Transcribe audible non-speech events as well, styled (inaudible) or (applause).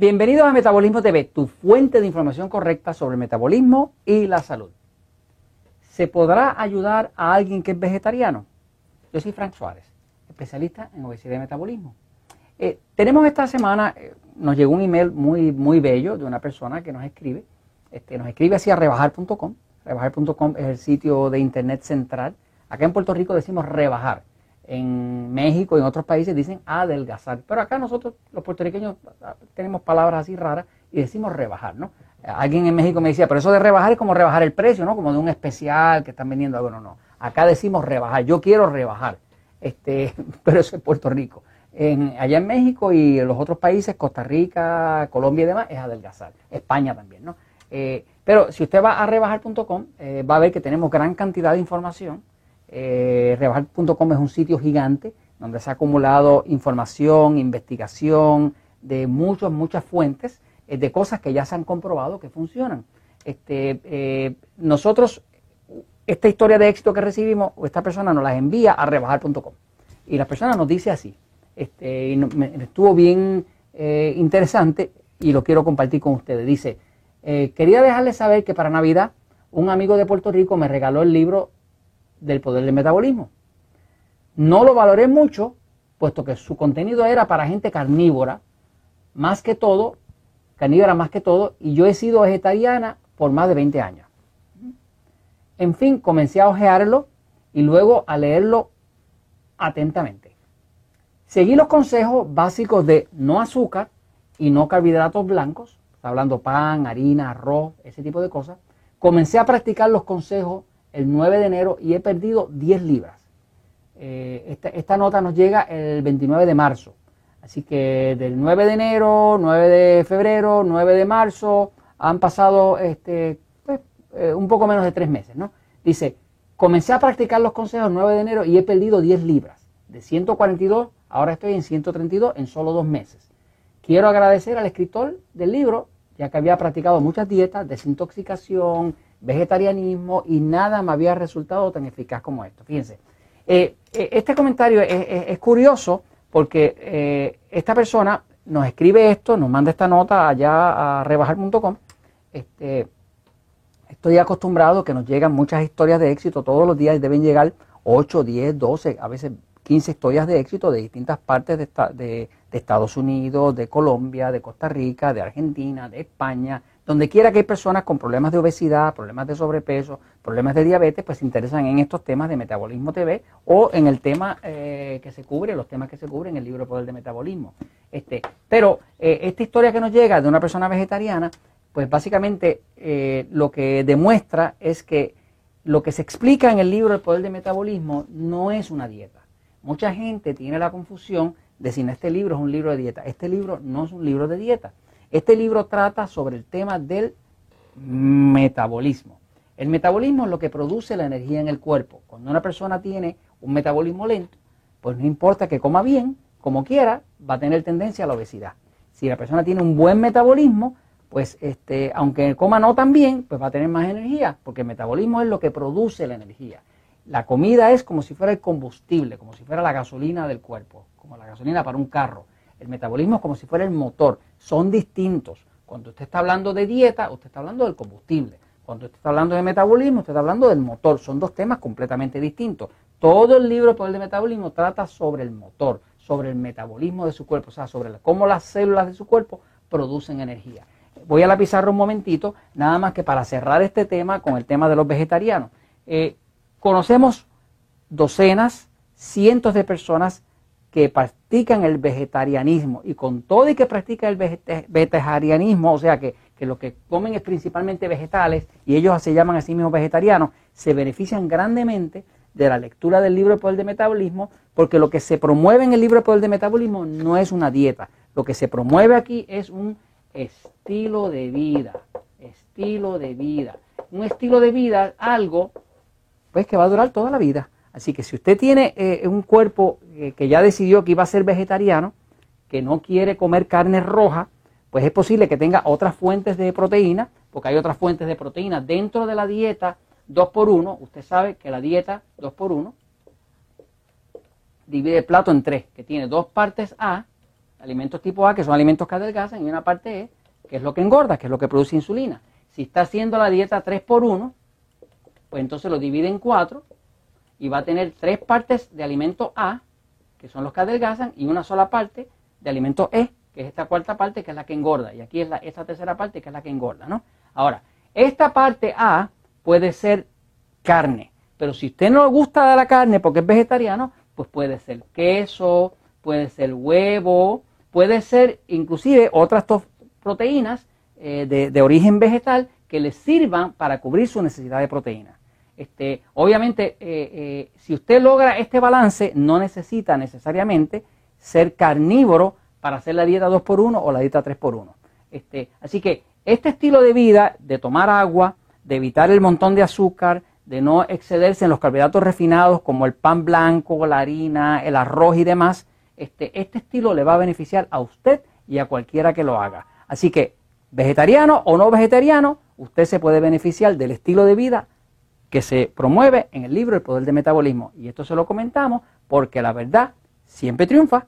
Bienvenidos a Metabolismo TV, tu fuente de información correcta sobre el metabolismo y la salud. ¿Se podrá ayudar a alguien que es vegetariano? Yo soy Frank Suárez, especialista en obesidad y metabolismo. Eh, tenemos esta semana, eh, nos llegó un email muy, muy bello de una persona que nos escribe, este, nos escribe hacia rebajar.com. Rebajar.com es el sitio de internet central. Acá en Puerto Rico decimos rebajar en México y en otros países dicen adelgazar. Pero acá nosotros, los puertorriqueños, tenemos palabras así raras y decimos rebajar, ¿no? Alguien en México me decía, pero eso de rebajar es como rebajar el precio, ¿no? Como de un especial que están vendiendo algo. No, no. Acá decimos rebajar. Yo quiero rebajar. Este, (laughs) pero eso es Puerto Rico. En, allá en México y en los otros países, Costa Rica, Colombia y demás, es adelgazar. España también, ¿no? Eh, pero si usted va a rebajar.com, eh, va a ver que tenemos gran cantidad de información eh, rebajar.com es un sitio gigante donde se ha acumulado información, investigación de muchas, muchas fuentes eh, de cosas que ya se han comprobado que funcionan. Este, eh, nosotros, esta historia de éxito que recibimos, esta persona nos las envía a rebajar.com. Y la persona nos dice así, este, estuvo bien interesante y lo quiero compartir con ustedes. Dice, quería dejarles saber que para Navidad un amigo de Puerto Rico me regaló el libro del poder del metabolismo. No lo valoré mucho, puesto que su contenido era para gente carnívora, más que todo, carnívora más que todo, y yo he sido vegetariana por más de 20 años. En fin, comencé a ojearlo y luego a leerlo atentamente. Seguí los consejos básicos de no azúcar y no carbohidratos blancos, hablando pan, harina, arroz, ese tipo de cosas. Comencé a practicar los consejos el 9 de enero y he perdido 10 libras. Eh, esta, nota nos llega el 29 de marzo. Así que del 9 de enero, 9 de febrero, 9 de marzo, han pasado este, pues, eh, un poco menos de tres meses. ¿no? Dice, comencé a practicar los consejos el 9 de enero y he perdido 10 libras. De 142, ahora estoy en 132 en solo dos meses. Quiero agradecer al escritor del libro, ya que había practicado muchas dietas, desintoxicación, vegetarianismo y nada me había resultado tan eficaz como esto. Fíjense, eh, eh, este comentario es, curioso porque eh, esta persona nos escribe esto, nos manda esta nota allá a rebajar.com. Este, estoy acostumbrado que nos llegan muchas historias de éxito, todos los días deben llegar 8, 10, 12, a veces 15 historias de éxito de distintas partes de, de Estados Unidos, de Colombia, de Costa Rica, de Argentina, de España, donde quiera que hay personas con problemas de obesidad, problemas de sobrepeso, problemas de diabetes, pues se interesan en estos temas de Metabolismo TV o en el tema eh, que se cubre, los temas que se cubren en el libro Poder de Metabolismo. Este, pero eh, esta historia que nos llega de una persona vegetariana, pues básicamente eh, lo que demuestra es que lo que se explica en el libro El Poder de Metabolismo no es una dieta. Mucha gente tiene la confusión de si este libro es un libro de dieta. Este libro no es un libro de dieta. Este libro trata sobre el tema del metabolismo. El metabolismo es lo que produce la energía en el cuerpo. Cuando una persona tiene un metabolismo lento, pues no importa que coma bien, como quiera, va a tener tendencia a la obesidad. Si la persona tiene un buen metabolismo, pues este, aunque coma no tan bien, pues va a tener más energía, porque el metabolismo es lo que produce la energía. La comida es como si fuera el combustible, como si fuera la gasolina del cuerpo, como la gasolina para un carro. El metabolismo es como si fuera el motor, son distintos. Cuando usted está hablando de dieta, usted está hablando del combustible. Cuando usted está hablando de metabolismo, usted está hablando del motor. Son dos temas completamente distintos. Todo el libro Poder de Metabolismo trata sobre el motor, sobre el metabolismo de su cuerpo, o sea, sobre cómo las células de su cuerpo producen energía. Voy a la pizarra un momentito, nada más que para cerrar este tema con el tema de los vegetarianos. Eh, conocemos docenas, cientos de personas que practican el vegetarianismo. Y con todo y que practican el vegetarianismo, o sea que, lo que comen es principalmente vegetales y ellos se llaman a sí mismos vegetarianos, se benefician grandemente de la lectura del libro de Poder de Metabolismo, porque lo que se promueve en el libro de Poder de Metabolismo no es una dieta, lo que se promueve aquí es un estilo de vida, estilo de vida, un estilo de vida, algo pues que va a durar toda la vida. Así que si usted tiene eh, un cuerpo eh, que ya decidió que iba a ser vegetariano, que no quiere comer carne roja, pues es posible que tenga otras fuentes de proteína, porque hay otras fuentes de proteína dentro de la dieta 2x1. Usted sabe que la dieta 2x1 divide el plato en tres, que tiene dos partes A alimentos tipo A, que son alimentos que adelgazan, y una parte E, que es lo que engorda, que es lo que produce insulina. Si está haciendo la dieta 3 por 1, pues entonces lo divide en 4 y va a tener tres partes de alimento A, que son los que adelgazan, y una sola parte de alimento E, que es esta cuarta parte, que es la que engorda. Y aquí es la, esta tercera parte, que es la que engorda, ¿no? Ahora, esta parte A puede ser carne, pero si usted no le gusta la carne porque es vegetariano, pues puede ser queso, puede ser huevo, puede ser inclusive otras proteínas eh, de, origen vegetal que le sirvan para cubrir su necesidad de proteína. Este, obviamente, eh, eh, si usted logra este balance, no necesita necesariamente ser carnívoro para hacer la dieta 2x1 o la dieta 3x1. Este, así que este estilo de vida, de tomar agua, de evitar el montón de azúcar, de no excederse en los carbohidratos refinados como el pan blanco, la harina, el arroz y demás, este, este estilo le va a beneficiar a usted y a cualquiera que lo haga. Así que, vegetariano o no vegetariano, usted se puede beneficiar del estilo de vida que se promueve en el libro El Poder del Metabolismo. Y esto se lo comentamos porque la verdad siempre triunfa.